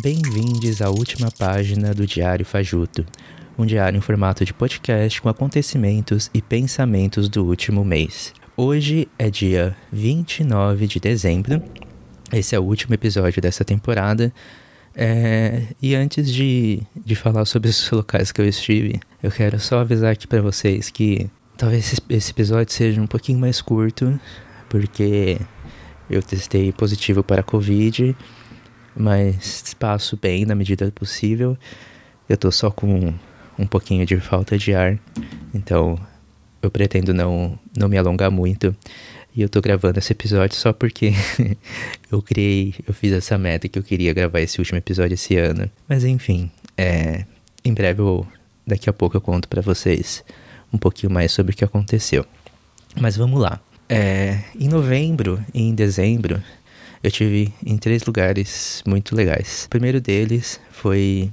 Bem-vindos à última página do Diário Fajuto, um diário em formato de podcast com acontecimentos e pensamentos do último mês. Hoje é dia 29 de dezembro, esse é o último episódio dessa temporada. É... E antes de, de falar sobre os locais que eu estive, eu quero só avisar aqui para vocês que talvez esse episódio seja um pouquinho mais curto, porque eu testei positivo para a Covid mas passo bem na medida possível. Eu tô só com um pouquinho de falta de ar, então eu pretendo não, não me alongar muito. E eu tô gravando esse episódio só porque eu criei, eu fiz essa meta que eu queria gravar esse último episódio esse ano. Mas enfim, é, em breve eu, daqui a pouco eu conto para vocês um pouquinho mais sobre o que aconteceu. Mas vamos lá. É, em novembro e em dezembro eu tive em três lugares muito legais. O primeiro deles foi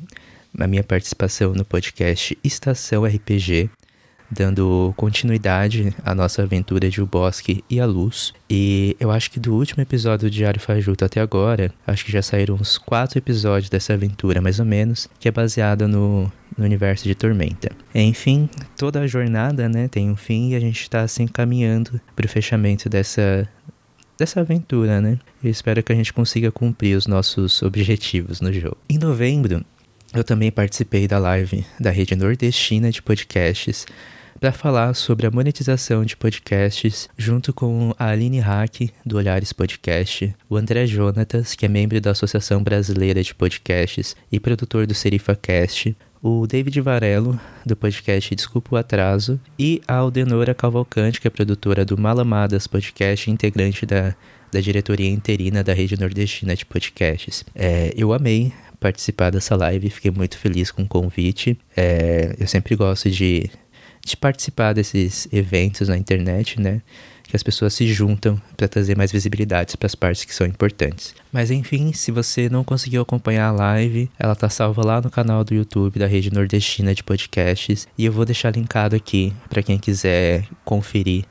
a minha participação no podcast Estação RPG, dando continuidade à nossa aventura de O Bosque e a Luz. E eu acho que do último episódio do Diário Fajuto até agora, acho que já saíram uns quatro episódios dessa aventura, mais ou menos, que é baseada no, no universo de Tormenta. Enfim, toda a jornada né, tem um fim e a gente está se assim, encaminhando para o fechamento dessa, dessa aventura, né? Eu espero que a gente consiga cumprir os nossos objetivos no jogo. Em novembro, eu também participei da live da rede nordestina de podcasts para falar sobre a monetização de podcasts, junto com a Aline Hack, do Olhares Podcast, o André Jonatas, que é membro da Associação Brasileira de Podcasts e produtor do SerifaCast, o David Varelo, do podcast Desculpa o Atraso, e a Aldenora Cavalcante, que é produtora do Malamadas Podcast, integrante da, da diretoria interina da Rede Nordestina de Podcasts. É, eu amei participar dessa live, fiquei muito feliz com o convite. É, eu sempre gosto de, de participar desses eventos na internet, né? que as pessoas se juntam para trazer mais visibilidade para as partes que são importantes. Mas enfim, se você não conseguiu acompanhar a live, ela tá salva lá no canal do YouTube da Rede Nordestina de Podcasts e eu vou deixar linkado aqui para quem quiser conferir,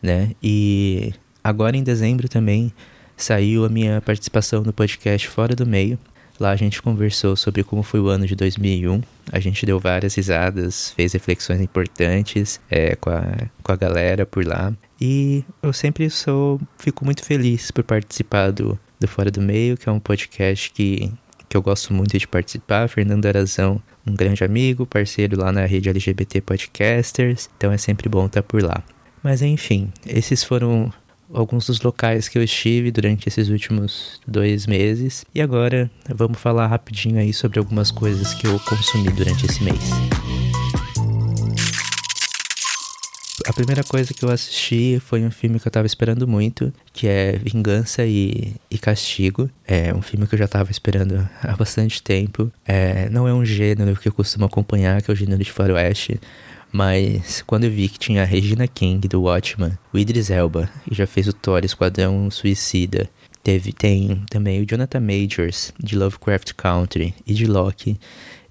né? E agora em dezembro também saiu a minha participação no podcast Fora do Meio. Lá a gente conversou sobre como foi o ano de 2001. A gente deu várias risadas, fez reflexões importantes é, com, a, com a galera por lá. E eu sempre sou, fico muito feliz por participar do, do Fora do Meio, que é um podcast que, que eu gosto muito de participar. Fernando Arazão, um grande amigo, parceiro lá na rede LGBT Podcasters, então é sempre bom estar por lá. Mas enfim, esses foram alguns dos locais que eu estive durante esses últimos dois meses. E agora vamos falar rapidinho aí sobre algumas coisas que eu consumi durante esse mês. A primeira coisa que eu assisti foi um filme que eu tava esperando muito, que é Vingança e, e Castigo. É um filme que eu já tava esperando há bastante tempo. É, não é um gênero que eu costumo acompanhar, que é o gênero de faroeste, mas quando eu vi que tinha a Regina King do Watchman, o Idris Elba, que já fez o Thor Esquadrão Suicida, teve, tem também o Jonathan Majors de Lovecraft Country e de Loki,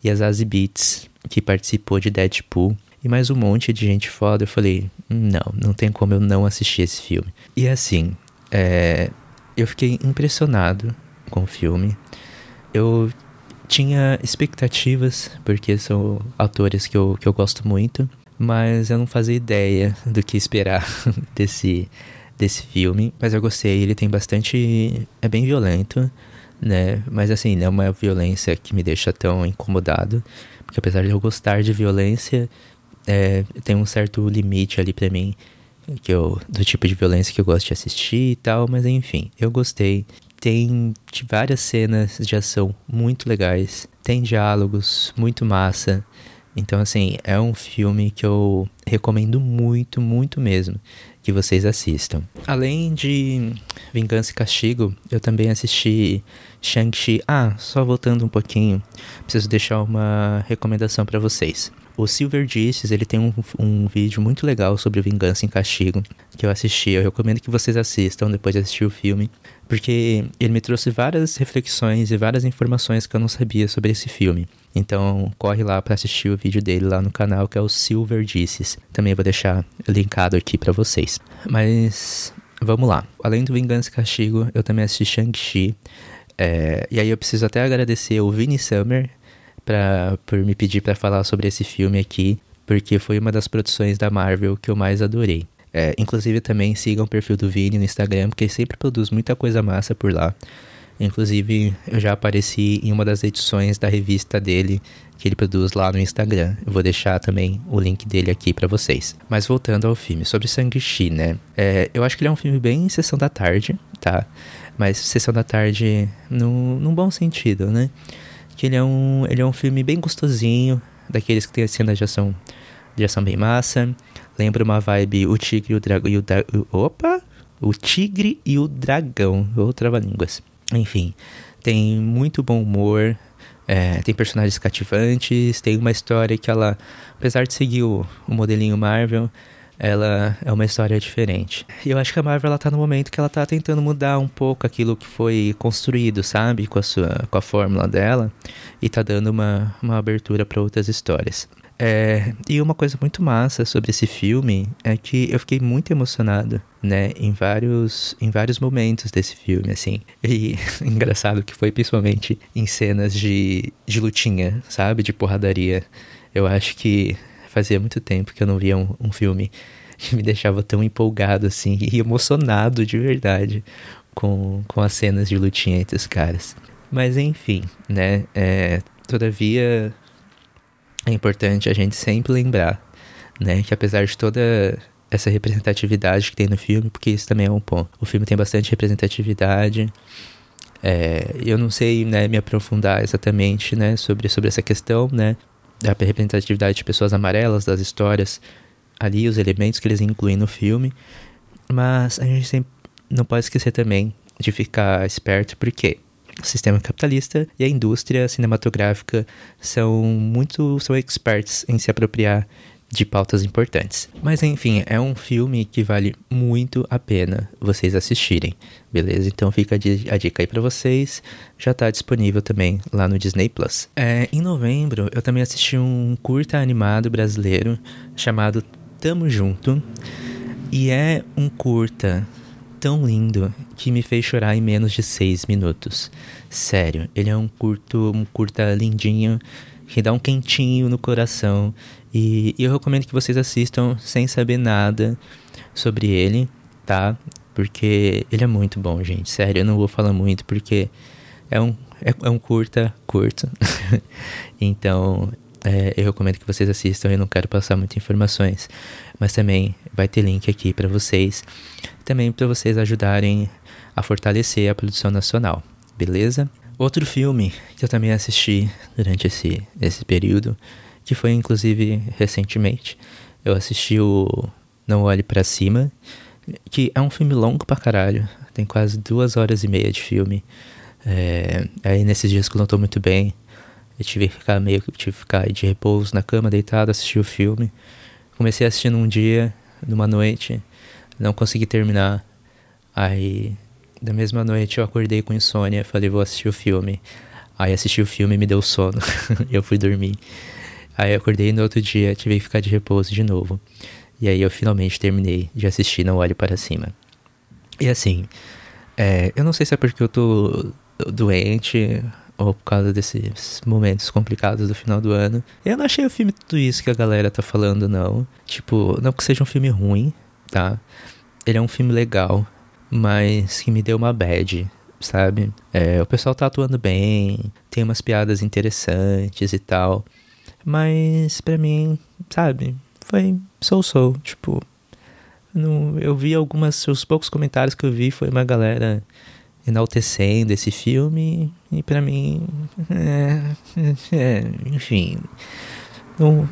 e a Zazie Beats, que participou de Deadpool e mais um monte de gente foda. Eu falei, não, não tem como eu não assistir esse filme. E assim, é, eu fiquei impressionado com o filme. Eu tinha expectativas, porque são autores que eu, que eu gosto muito, mas eu não fazia ideia do que esperar desse, desse filme. Mas eu gostei, ele tem bastante. É bem violento, né? Mas assim, não é uma violência que me deixa tão incomodado. Porque apesar de eu gostar de violência, é, tem um certo limite ali para mim que eu, do tipo de violência que eu gosto de assistir e tal, mas enfim, eu gostei. Tem várias cenas de ação muito legais, tem diálogos muito massa. Então, assim, é um filme que eu Recomendo muito, muito mesmo que vocês assistam. Além de Vingança e Castigo, eu também assisti Shang-Chi. Ah, só voltando um pouquinho, preciso deixar uma recomendação para vocês. O Silver Dishes, ele tem um, um vídeo muito legal sobre Vingança e Castigo, que eu assisti. Eu recomendo que vocês assistam depois de assistir o filme, porque ele me trouxe várias reflexões e várias informações que eu não sabia sobre esse filme. Então, corre lá para assistir o vídeo dele lá no canal, que é o Silver Disses. Também vou deixar linkado aqui para vocês. Mas vamos lá. Além do Vingança e Castigo, eu também assisti Shang-Chi. É, e aí eu preciso até agradecer o Vini Summer pra, por me pedir para falar sobre esse filme aqui, porque foi uma das produções da Marvel que eu mais adorei. É, inclusive também sigam o perfil do Vini no Instagram, porque ele sempre produz muita coisa massa por lá. Inclusive, eu já apareci em uma das edições da revista dele que ele produz lá no Instagram. Eu vou deixar também o link dele aqui para vocês. Mas voltando ao filme, sobre Shang-Chi, né? É, eu acho que ele é um filme bem sessão da tarde, tá? Mas sessão da tarde no, num bom sentido, né? Que ele é um, ele é um filme bem gostosinho, daqueles que tem as cenas de ação, de ação bem massa. Lembra uma vibe O Tigre e o Dragão. E o opa! O Tigre e o Dragão. Ou trava-línguas. Enfim, tem muito bom humor, é, tem personagens cativantes, tem uma história que ela, apesar de seguir o, o, modelinho Marvel, ela é uma história diferente. E eu acho que a Marvel ela tá no momento que ela tá tentando mudar um pouco aquilo que foi construído, sabe, com a sua com a fórmula dela e tá dando uma, uma abertura para outras histórias. É, e uma coisa muito massa sobre esse filme é que eu fiquei muito emocionado, né, em vários, em vários momentos desse filme, assim. E engraçado que foi principalmente em cenas de, de lutinha, sabe, de porradaria. Eu acho que fazia muito tempo que eu não via um, um filme que me deixava tão empolgado, assim, e emocionado de verdade com, com as cenas de lutinha entre os caras. Mas enfim, né, é, todavia é importante a gente sempre lembrar, né, que apesar de toda essa representatividade que tem no filme, porque isso também é um ponto. O filme tem bastante representatividade. É, eu não sei, né, me aprofundar exatamente, né, sobre, sobre essa questão, né, da representatividade de pessoas amarelas, das histórias ali, os elementos que eles incluem no filme. Mas a gente sempre não pode esquecer também de ficar esperto, porque o sistema capitalista e a indústria cinematográfica são muito são experts em se apropriar de pautas importantes. Mas enfim, é um filme que vale muito a pena vocês assistirem, beleza? Então fica a dica aí para vocês. Já tá disponível também lá no Disney Plus. É, em novembro eu também assisti um curta animado brasileiro chamado Tamo Junto e é um curta tão lindo que me fez chorar em menos de seis minutos. Sério, ele é um curto, um curta lindinho que dá um quentinho no coração e, e eu recomendo que vocês assistam sem saber nada sobre ele, tá? Porque ele é muito bom, gente. Sério, eu não vou falar muito porque é um, é, é um curta curto. então, é, eu recomendo que vocês assistam. Eu não quero passar muitas informações, mas também vai ter link aqui para vocês, também para vocês ajudarem a fortalecer a produção nacional, beleza? Outro filme que eu também assisti durante esse, esse período, que foi inclusive recentemente, eu assisti o Não Olhe para Cima, que é um filme longo pra caralho, tem quase duas horas e meia de filme. É, aí nesses dias que eu não tô muito bem, eu tive que ficar meio que tive que ficar de repouso na cama, deitado, assistir o filme. Comecei assistindo um dia, numa noite, não consegui terminar. Aí, da mesma noite, eu acordei com insônia, falei, vou assistir o filme. Aí assisti o filme e me deu sono. eu fui dormir. Aí acordei no outro dia, tive que ficar de repouso de novo. E aí eu finalmente terminei de assistir Não Olhe Para Cima. E assim, é, eu não sei se é porque eu tô doente ou por causa desses momentos complicados do final do ano. Eu não achei o filme tudo isso que a galera tá falando, não. Tipo, não que seja um filme ruim, tá? Ele é um filme legal, mas que me deu uma bad, sabe? É, o pessoal tá atuando bem, tem umas piadas interessantes e tal. Mas para mim, sabe, foi sou-sou, tipo. No, eu vi algumas. Os poucos comentários que eu vi foi uma galera enaltecendo esse filme e para mim é, é, enfim não,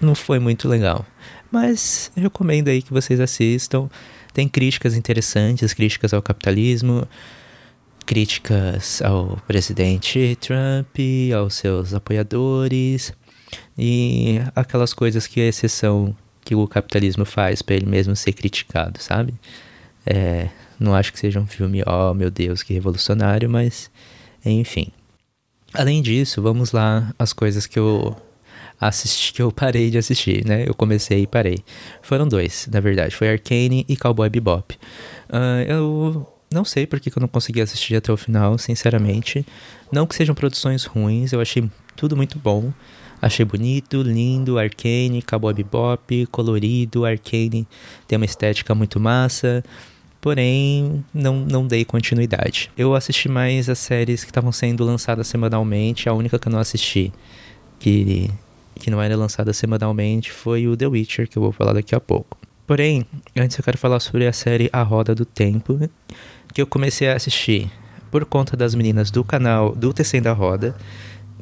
não foi muito legal Mas recomendo aí que vocês assistam. Tem críticas interessantes, críticas ao capitalismo, críticas ao presidente Trump, aos seus apoiadores e aquelas coisas que a exceção que o capitalismo faz para ele mesmo ser criticado, sabe? É, não acho que seja um filme, oh meu Deus, que revolucionário, mas enfim. Além disso, vamos lá as coisas que eu assisti, que eu parei de assistir, né? Eu comecei e parei. Foram dois, na verdade. Foi Arcane e Cowboy Bebop. Uh, eu não sei porque que eu não consegui assistir até o final, sinceramente. Não que sejam produções ruins, eu achei tudo muito bom. Achei bonito, lindo, Arcane, Cowboy Bebop, colorido, Arcane tem uma estética muito massa porém não, não dei continuidade. Eu assisti mais as séries que estavam sendo lançadas semanalmente, a única que eu não assisti que, que não era lançada semanalmente foi o The Witcher, que eu vou falar daqui a pouco. Porém, antes eu quero falar sobre a série A Roda do Tempo, que eu comecei a assistir por conta das meninas do canal do Tecendo a Roda,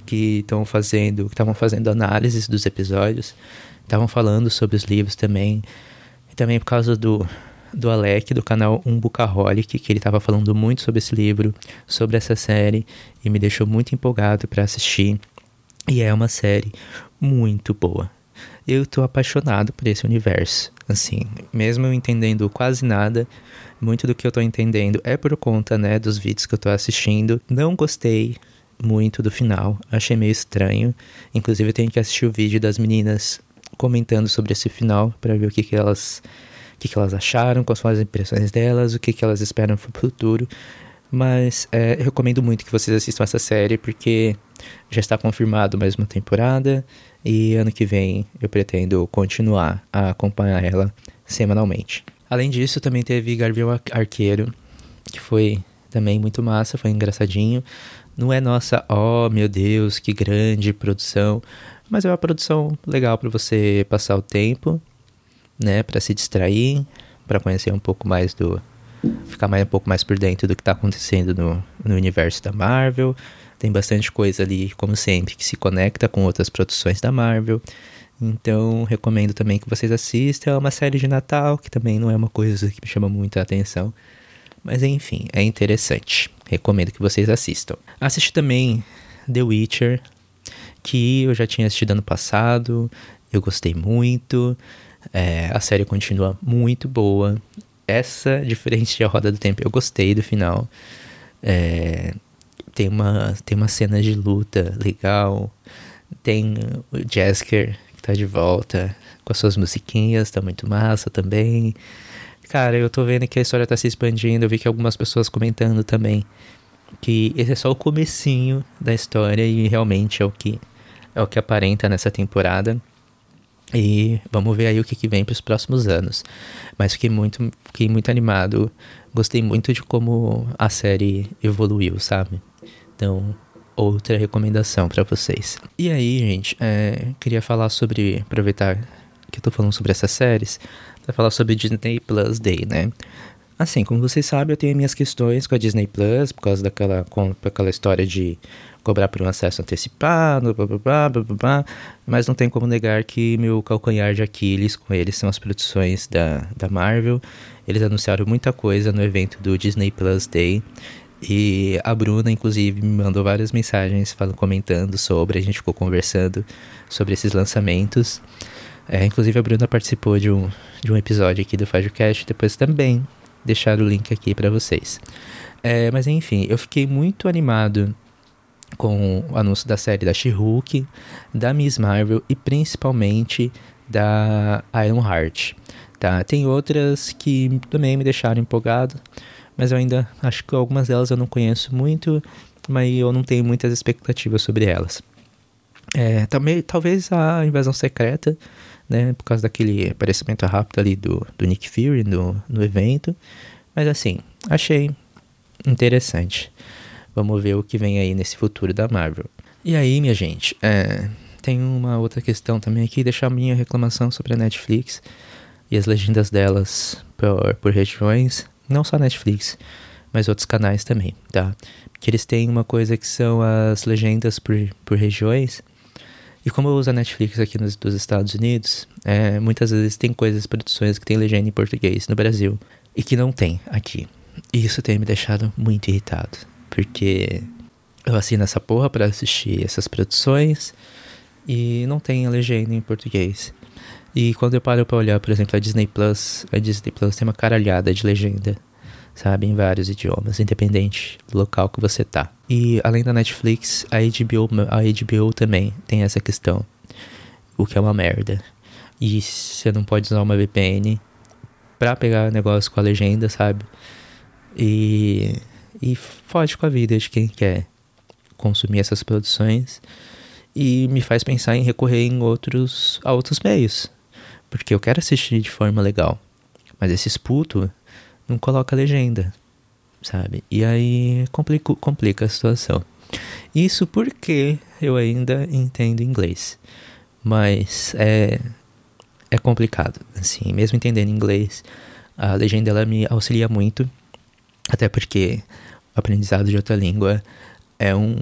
que estão fazendo, que estavam fazendo análises dos episódios, estavam falando sobre os livros também, e também por causa do do Alec, do canal Umbucaholic, que ele estava falando muito sobre esse livro, sobre essa série, e me deixou muito empolgado para assistir. E é uma série muito boa. Eu estou apaixonado por esse universo. Assim, mesmo eu entendendo quase nada, muito do que eu estou entendendo é por conta, né, dos vídeos que eu estou assistindo. Não gostei muito do final, achei meio estranho. Inclusive, eu tenho que assistir o vídeo das meninas comentando sobre esse final para ver o que, que elas que, que elas acharam, quais foram as impressões delas, o que, que elas esperam para o futuro. Mas é, eu recomendo muito que vocês assistam essa série porque já está confirmado mais uma temporada e ano que vem eu pretendo continuar a acompanhar ela semanalmente. Além disso, também teve Gabriel Arqueiro, que foi também muito massa, foi engraçadinho. Não é nossa, oh meu Deus, que grande produção, mas é uma produção legal para você passar o tempo né, para se distrair, para conhecer um pouco mais do ficar mais um pouco mais por dentro do que está acontecendo no, no universo da Marvel. Tem bastante coisa ali, como sempre, que se conecta com outras produções da Marvel. Então, recomendo também que vocês assistam. É uma série de Natal, que também não é uma coisa que me chama muita atenção. Mas enfim, é interessante. Recomendo que vocês assistam. Assisti também The Witcher, que eu já tinha assistido ano passado. Eu gostei muito. É, a série continua muito boa. Essa, diferente de A Roda do Tempo, eu gostei do final. É, tem, uma, tem uma cena de luta legal. Tem o Jasker que tá de volta com as suas musiquinhas, tá muito massa também. Cara, eu tô vendo que a história tá se expandindo. Eu vi que algumas pessoas comentando também que esse é só o comecinho da história e realmente é o que é o que aparenta nessa temporada. E vamos ver aí o que, que vem para os próximos anos. Mas fiquei muito, fiquei muito animado. Gostei muito de como a série evoluiu, sabe? Então, outra recomendação para vocês. E aí, gente, é, queria falar sobre. Aproveitar que eu tô falando sobre essas séries, para falar sobre Disney Plus Day, né? Assim, como vocês sabem, eu tenho minhas questões com a Disney Plus, por causa daquela, com, aquela história de cobrar por um acesso antecipado, blá, blá, blá, blá, blá, blá, mas não tem como negar que meu calcanhar de Aquiles com eles são as produções da, da Marvel. Eles anunciaram muita coisa no evento do Disney Plus Day. E a Bruna, inclusive, me mandou várias mensagens falando, comentando sobre, a gente ficou conversando sobre esses lançamentos. É, inclusive, a Bruna participou de um, de um episódio aqui do FajoCast, depois também deixar o link aqui para vocês. É, mas enfim, eu fiquei muito animado com o anúncio da série da She-Hulk, da Miss Marvel e principalmente da Iron Heart. Tá? Tem outras que também me deixaram empolgado, mas eu ainda acho que algumas delas eu não conheço muito, mas eu não tenho muitas expectativas sobre elas. É, também, talvez a Invasão Secreta, né, por causa daquele aparecimento rápido ali do, do Nick Fury no, no evento, mas assim, achei interessante. Vamos ver o que vem aí nesse futuro da Marvel. E aí, minha gente, é, tem uma outra questão também aqui, deixar a minha reclamação sobre a Netflix e as legendas delas por, por regiões, não só Netflix, mas outros canais também, tá? Porque eles têm uma coisa que são as legendas por, por regiões, E como eu uso a Netflix aqui nos dos Estados Unidos, é, muitas vezes tem coisas, produções que tem legenda em português no Brasil e que não tem aqui. E isso tem me deixado muito irritado, porque eu assino essa porra para assistir essas produções e não tem a legenda em português. E quando eu paro para olhar, por exemplo, a Disney Plus, a Disney Plus tem uma caralhada de legenda, sabe, em vários idiomas, independente do local que você tá. E além da Netflix, a HBO, a HBO também tem essa questão, o que é uma merda. E você não pode usar uma VPN pra pegar negócio com a legenda, sabe? E, e fode com a vida de quem quer consumir essas produções e me faz pensar em recorrer em outros a outros meios, porque eu quero assistir de forma legal. Mas esse puto não coloca legenda, sabe? E aí complica, complica a situação. Isso porque eu ainda entendo inglês. Mas é, é complicado, assim, mesmo entendendo inglês, a legenda ela me auxilia muito, até porque o aprendizado de outra língua é, um,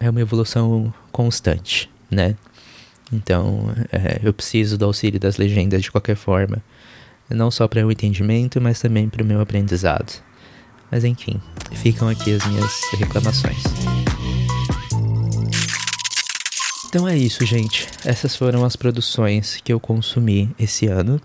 é uma evolução constante, né? Então, é, eu preciso do auxílio das legendas de qualquer forma. Não só para o entendimento, mas também para o meu aprendizado. Mas enfim, ficam aqui as minhas reclamações. Então é isso, gente. Essas foram as produções que eu consumi esse ano.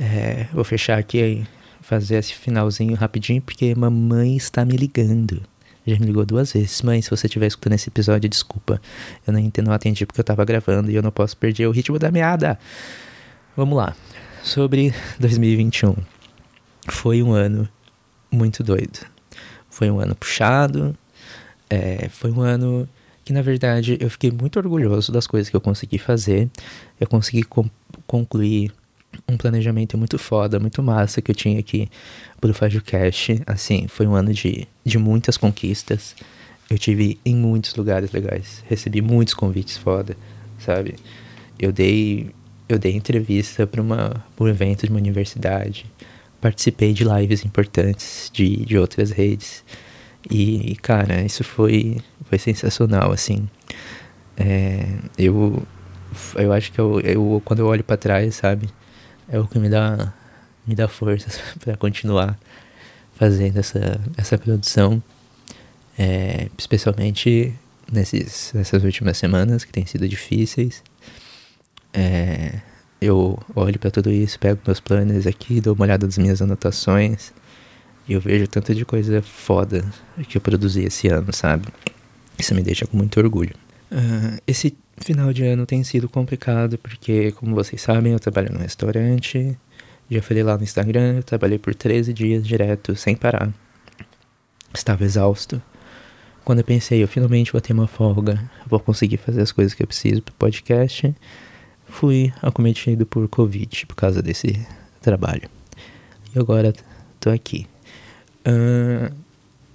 É, vou fechar aqui fazer esse finalzinho rapidinho, porque mamãe está me ligando. Já me ligou duas vezes. Mãe, se você estiver escutando esse episódio, desculpa. Eu não, não atendi porque eu tava gravando e eu não posso perder o ritmo da meada. Vamos lá. Sobre 2021. Foi um ano muito doido. Foi um ano puxado. É, foi um ano que, na verdade, eu fiquei muito orgulhoso das coisas que eu consegui fazer. Eu consegui concluir um planejamento muito foda, muito massa que eu tinha aqui pro FajoCast. Assim, foi um ano de, de muitas conquistas. Eu tive em muitos lugares legais. Recebi muitos convites foda, sabe? Eu dei eu dei entrevista para uma um evento de uma universidade. Participei de lives importantes de, de outras redes. E, cara, isso foi, foi sensacional, assim. É, eu, eu acho que eu, eu quando eu olho para trás, sabe? É o que me dá me dá forças para continuar fazendo essa essa produção é, especialmente nesses nessas últimas semanas que têm sido difíceis. É, eu olho para tudo isso pego meus planos aqui dou uma olhada nas minhas anotações e eu vejo tanta de coisa foda que eu produzi esse ano sabe? Isso me deixa com muito orgulho. Uh, esse Final de ano tem sido complicado porque, como vocês sabem, eu trabalho no restaurante. Já falei lá no Instagram, eu trabalhei por 13 dias direto, sem parar. Estava exausto. Quando eu pensei, eu finalmente vou ter uma folga, vou conseguir fazer as coisas que eu preciso pro podcast, fui acometido por Covid por causa desse trabalho. E agora tô aqui. Uh,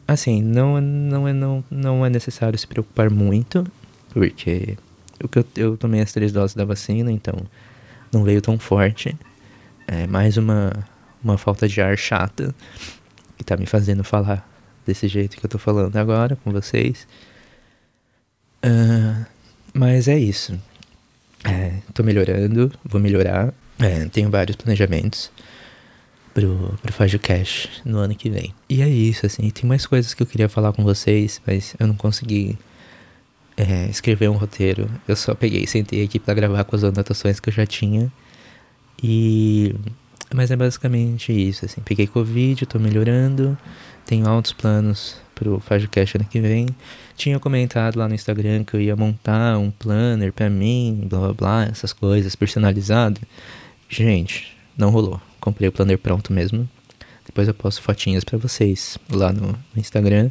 assim, não, não, é, não, não é necessário se preocupar muito, porque eu, eu tomei as três doses da vacina, então não veio tão forte. É mais uma, uma falta de ar chata que tá me fazendo falar desse jeito que eu tô falando agora com vocês. Uh, mas é isso. É, tô melhorando, vou melhorar. É, tenho vários planejamentos pro, pro Fágio Cash no ano que vem. E é isso, assim. Tem mais coisas que eu queria falar com vocês, mas eu não consegui é, escrever um roteiro. Eu só peguei sentei aqui para gravar com as anotações que eu já tinha. E. Mas é basicamente isso, assim. Peguei Covid, tô melhorando. Tenho altos planos pro FajoCast ano que vem. Tinha comentado lá no Instagram que eu ia montar um planner pra mim, blá blá blá, essas coisas, personalizado. Gente, não rolou. Comprei o planner pronto mesmo. Depois eu posto fotinhas para vocês lá no Instagram.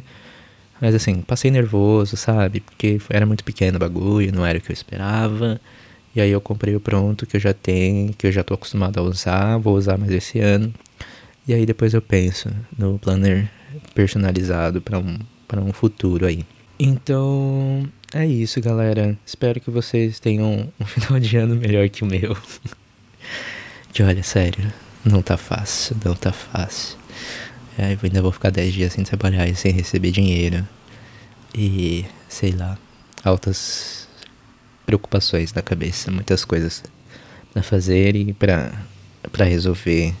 Mas assim, passei nervoso, sabe? Porque era muito pequeno o bagulho, não era o que eu esperava. E aí eu comprei o pronto que eu já tenho, que eu já tô acostumado a usar, vou usar mais esse ano. E aí depois eu penso no planner personalizado para um, pra um futuro aí. Então, é isso, galera. Espero que vocês tenham um final de ano melhor que o meu. que olha, sério, não tá fácil, não tá fácil. É, eu ainda vou ficar 10 dias sem trabalhar e sem receber dinheiro. E sei lá, altas preocupações na cabeça, muitas coisas para fazer e para para resolver.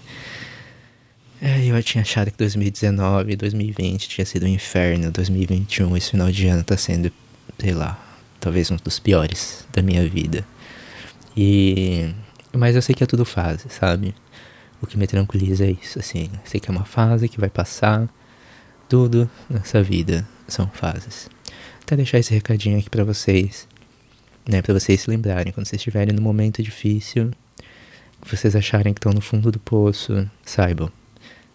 É, eu tinha achado que 2019, 2020 tinha sido um inferno, 2021, esse final de ano tá sendo, sei lá, talvez um dos piores da minha vida. E mas eu sei que é tudo fase, sabe? O que me tranquiliza é isso, assim, sei que é uma fase que vai passar. Tudo nessa vida são fases. Até deixar esse recadinho aqui para vocês, né, para vocês se lembrarem quando vocês estiverem num momento difícil, que vocês acharem que estão no fundo do poço, saibam,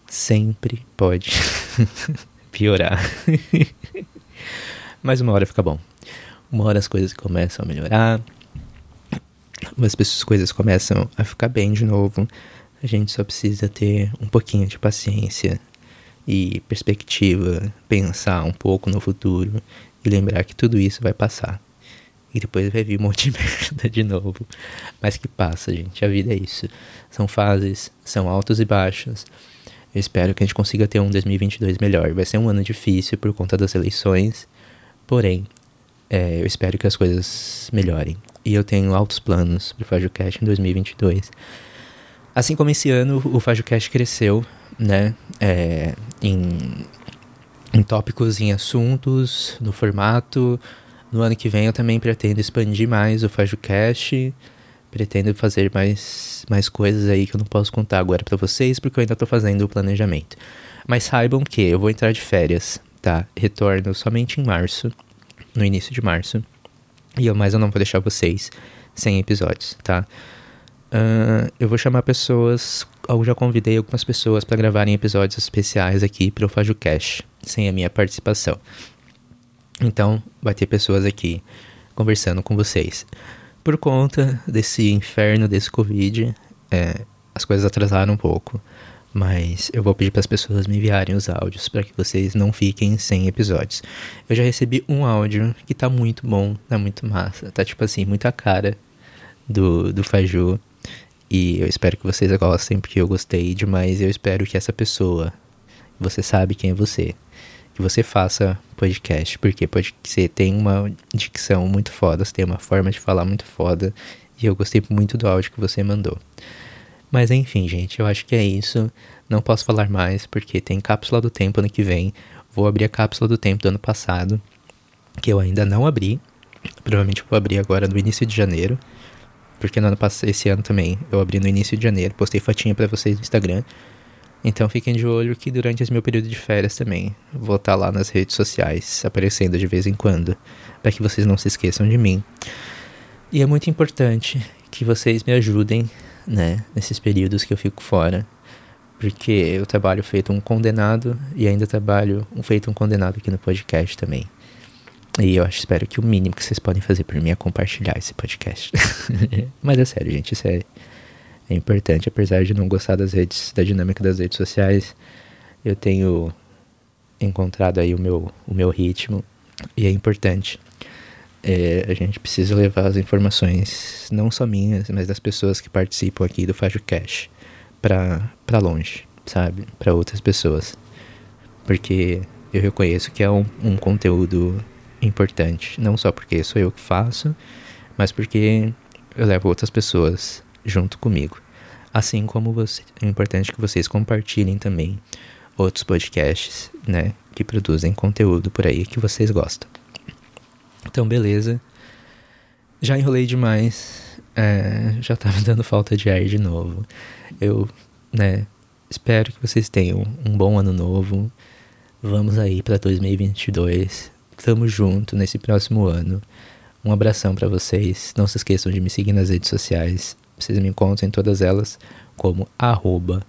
sempre pode piorar. Mas uma hora fica bom. Uma hora as coisas começam a melhorar, as coisas começam a ficar bem de novo. A gente só precisa ter um pouquinho de paciência e perspectiva, pensar um pouco no futuro e lembrar que tudo isso vai passar. E depois vai vir um monte de merda de novo. Mas que passa, gente. A vida é isso. São fases, são altos e baixos. Eu espero que a gente consiga ter um 2022 melhor. Vai ser um ano difícil por conta das eleições. Porém, é, eu espero que as coisas melhorem. E eu tenho altos planos para o FajoCast em 2022. Assim como esse ano, o FajoCast cresceu, né? É, em, em tópicos, em assuntos, no formato. No ano que vem eu também pretendo expandir mais o FajoCast. Pretendo fazer mais, mais coisas aí que eu não posso contar agora para vocês, porque eu ainda estou fazendo o planejamento. Mas saibam que eu vou entrar de férias, tá? Retorno somente em março, no início de março. E eu, mas eu não vou deixar vocês sem episódios, tá? Uh, eu vou chamar pessoas. Eu já convidei algumas pessoas para gravarem episódios especiais aqui para o FajoCast, sem a minha participação. Então, vai ter pessoas aqui conversando com vocês. Por conta desse inferno desse Covid, é, as coisas atrasaram um pouco. Mas eu vou pedir para as pessoas me enviarem os áudios para que vocês não fiquem sem episódios. Eu já recebi um áudio que tá muito bom, tá muito massa, tá tipo assim, muita cara do, do Faju. E eu espero que vocês gostem, porque eu gostei demais. Eu espero que essa pessoa, você sabe quem é você, que você faça podcast, porque você tem uma dicção muito foda, você tem uma forma de falar muito foda. E eu gostei muito do áudio que você mandou. Mas enfim, gente, eu acho que é isso. Não posso falar mais porque tem cápsula do tempo ano que vem. Vou abrir a cápsula do tempo do ano passado, que eu ainda não abri. Provavelmente vou abrir agora no início de janeiro. Porque no ano passado, esse ano também, eu abri no início de janeiro, postei fotinha para vocês no Instagram. Então fiquem de olho que durante esse meu período de férias também vou estar tá lá nas redes sociais, aparecendo de vez em quando, para que vocês não se esqueçam de mim. E é muito importante que vocês me ajudem né, nesses períodos que eu fico fora, porque eu trabalho feito um condenado e ainda trabalho feito um condenado aqui no podcast também. E eu acho, espero que o mínimo que vocês podem fazer por mim é compartilhar esse podcast. Mas é sério, gente, isso é, é importante, apesar de não gostar das redes, da dinâmica das redes sociais, eu tenho encontrado aí o meu, o meu ritmo e é importante é, a gente precisa levar as informações, não só minhas, mas das pessoas que participam aqui do Fágio Cash, para longe, sabe? Para outras pessoas. Porque eu reconheço que é um, um conteúdo importante, não só porque sou eu que faço, mas porque eu levo outras pessoas junto comigo. Assim como você, é importante que vocês compartilhem também outros podcasts, né, que produzem conteúdo por aí que vocês gostam. Então, beleza. Já enrolei demais. É, já me dando falta de ar de novo. Eu, né, espero que vocês tenham um bom ano novo. Vamos aí para 2022. Tamo junto nesse próximo ano. Um abração para vocês. Não se esqueçam de me seguir nas redes sociais. Vocês me encontram em todas elas como arroba.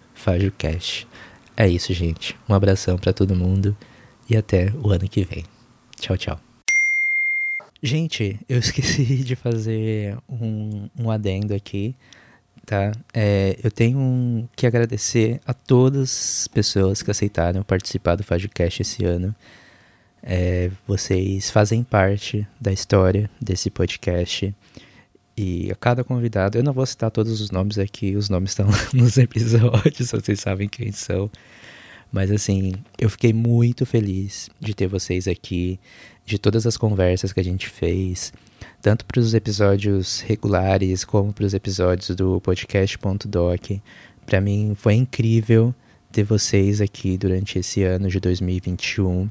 É isso, gente. Um abração para todo mundo e até o ano que vem. Tchau, tchau. Gente, eu esqueci de fazer um, um adendo aqui, tá? É, eu tenho que agradecer a todas as pessoas que aceitaram participar do Fajocast esse ano. É, vocês fazem parte da história desse podcast. E a cada convidado, eu não vou citar todos os nomes aqui, os nomes estão nos episódios, vocês sabem quem são. Mas assim, eu fiquei muito feliz de ter vocês aqui, de todas as conversas que a gente fez, tanto para os episódios regulares como para os episódios do podcast.doc. Para mim foi incrível ter vocês aqui durante esse ano de 2021.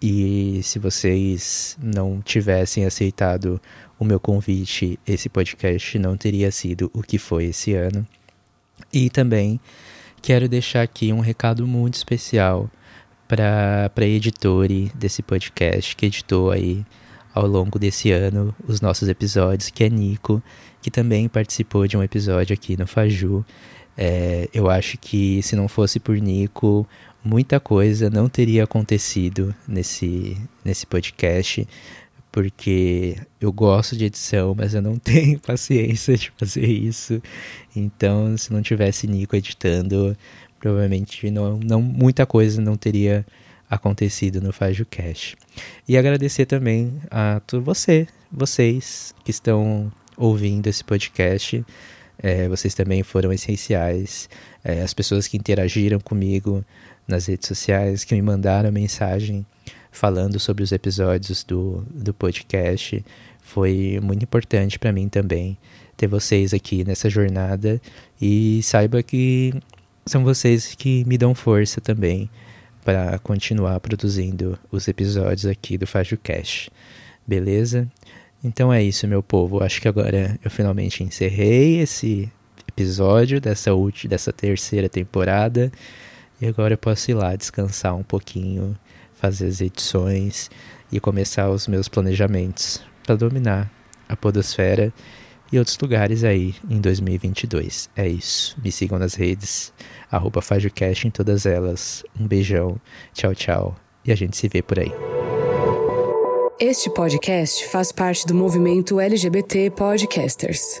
E se vocês não tivessem aceitado o meu convite, esse podcast não teria sido o que foi esse ano. E também quero deixar aqui um recado muito especial para a editora desse podcast, que editou aí ao longo desse ano os nossos episódios, que é Nico, que também participou de um episódio aqui no Faju. É, eu acho que se não fosse por Nico, muita coisa não teria acontecido nesse, nesse podcast, porque eu gosto de edição, mas eu não tenho paciência de fazer isso. Então, se não tivesse Nico editando, provavelmente não, não muita coisa não teria acontecido no FajoCast. E agradecer também a você, vocês que estão ouvindo esse podcast. É, vocês também foram essenciais. É, as pessoas que interagiram comigo nas redes sociais, que me mandaram mensagem falando sobre os episódios do, do podcast. Foi muito importante para mim também ter vocês aqui nessa jornada e saiba que são vocês que me dão força também para continuar produzindo os episódios aqui do FajoCast. Beleza? Então é isso, meu povo. Acho que agora eu finalmente encerrei esse episódio dessa dessa terceira temporada. E agora eu posso ir lá descansar um pouquinho, fazer as edições e começar os meus planejamentos para dominar a podosfera e outros lugares aí em 2022. É isso. Me sigam nas redes, arroba em todas elas. Um beijão, tchau, tchau. E a gente se vê por aí. Este podcast faz parte do movimento LGBT Podcasters.